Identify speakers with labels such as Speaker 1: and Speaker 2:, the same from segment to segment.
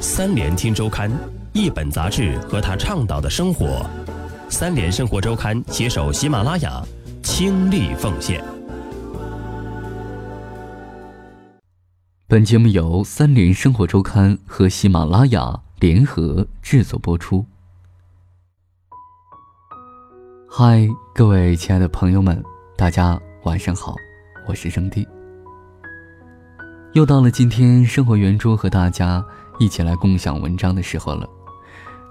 Speaker 1: 三联听周刊，一本杂志和他倡导的生活。三联生活周刊携手喜马拉雅，倾力奉献。
Speaker 2: 本节目由三联生活周刊和喜马拉雅联合制作播出。嗨，各位亲爱的朋友们，大家晚上好，我是生弟。又到了今天生活圆桌和大家一起来共享文章的时候了。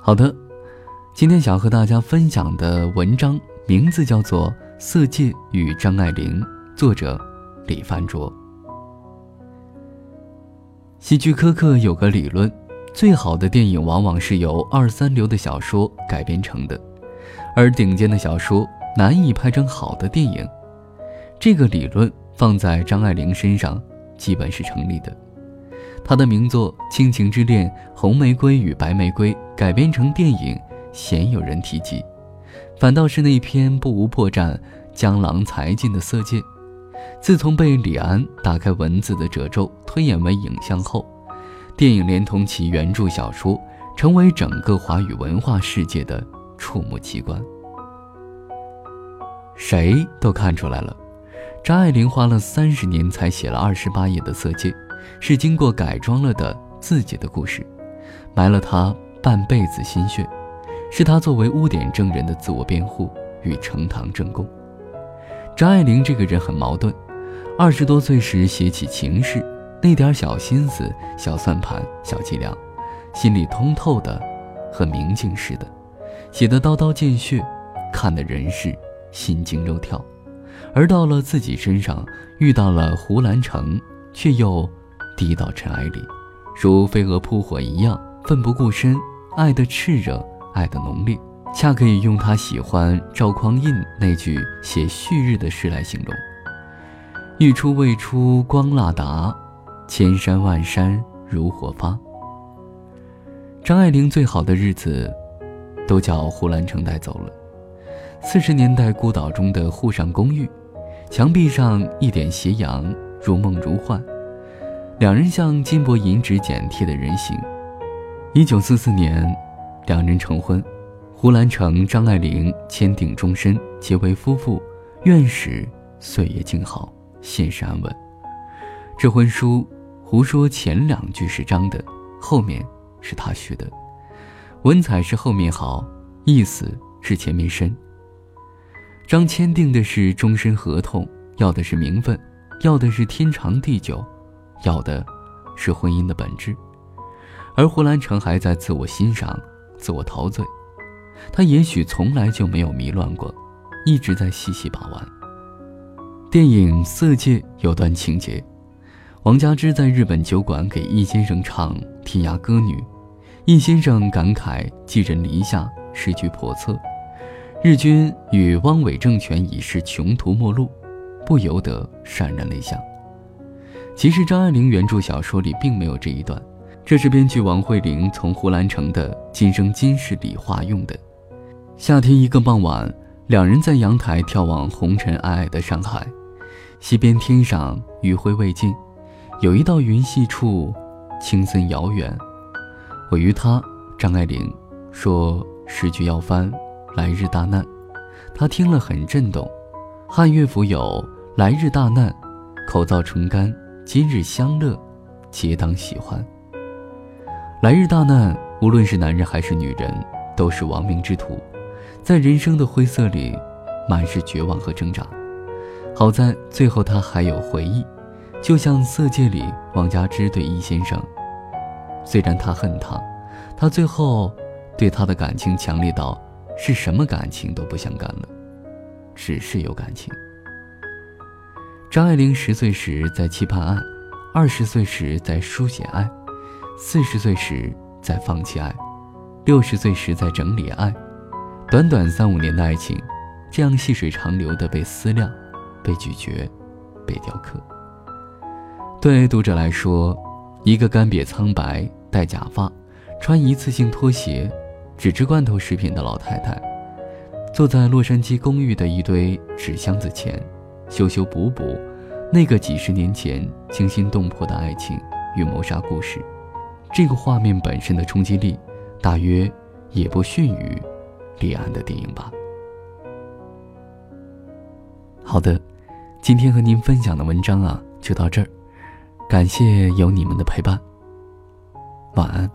Speaker 2: 好的，今天想和大家分享的文章名字叫做《色戒与张爱玲》，作者李凡卓。喜剧苛刻有个理论，最好的电影往往是由二三流的小说改编成的，而顶尖的小说难以拍成好的电影。这个理论放在张爱玲身上。基本是成立的。他的名作《亲情之恋》《红玫瑰与白玫瑰》改编成电影，鲜有人提及，反倒是那篇不无破绽、江郎才尽的《色戒》，自从被李安打开文字的褶皱推演为影像后，电影连同其原著小说，成为整个华语文化世界的触目奇观。谁都看出来了。张爱玲花了三十年才写了二十八页的《色戒》，是经过改装了的自己的故事，埋了他半辈子心血，是他作为污点证人的自我辩护与呈堂证供。张爱玲这个人很矛盾，二十多岁时写起情事，那点小心思、小算盘、小伎俩，心里通透的，和明镜似的，写得刀刀见血，看的人是心惊肉跳。而到了自己身上，遇到了胡兰成，却又低到尘埃里，如飞蛾扑火一样，奋不顾身，爱的炽热，爱的浓烈，恰可以用他喜欢赵匡胤那句写旭日的诗来形容：“欲出未出光腊达，千山万山如火发。”张爱玲最好的日子，都叫胡兰成带走了。四十年代孤岛中的沪上公寓。墙壁上一点斜阳，如梦如幻，两人像金箔银纸剪贴的人形。一九四四年，两人成婚，胡兰成、张爱玲签订终身，结为夫妇，愿使岁月静好，现世安稳。这婚书，胡说前两句是张的，后面是他许的，文采是后面好，意思是前面深。张签订的是终身合同，要的是名分，要的是天长地久，要的是婚姻的本质。而胡兰成还在自我欣赏、自我陶醉，他也许从来就没有迷乱过，一直在细细把玩。电影《色戒》有段情节，王佳芝在日本酒馆给易先生唱《天涯歌女》，易先生感慨寄人篱下，时局叵测。日军与汪伪政权已是穷途末路，不由得潸然泪下。其实张爱玲原著小说里并没有这一段，这是编剧王慧玲从胡兰成的《今生今世》里化用的。夏天一个傍晚，两人在阳台眺望红尘皑皑的上海，西边天上余晖未尽，有一道云细处，青森遥远。我与他张爱玲说：“时局要翻。”来日大难，他听了很震动。汉乐府有“来日大难，口燥唇干，今日相乐，皆当喜欢。”来日大难，无论是男人还是女人，都是亡命之徒，在人生的灰色里，满是绝望和挣扎。好在最后他还有回忆，就像《色戒》里王佳芝对易先生，虽然他恨他，他最后对他的感情强烈到。是什么感情都不想干了，只是有感情。张爱玲十岁时在期盼爱，二十岁时在书写爱，四十岁时在放弃爱，六十岁时在整理爱。短短三五年的爱情，这样细水长流的被思量、被咀嚼、被雕刻。对读者来说，一个干瘪苍白、戴假发、穿一次性拖鞋。只吃罐头食品的老太太，坐在洛杉矶公寓的一堆纸箱子前，修修补补，那个几十年前惊心动魄的爱情与谋杀故事，这个画面本身的冲击力，大约也不逊于李安的电影吧。好的，今天和您分享的文章啊，就到这儿，感谢有你们的陪伴，晚安。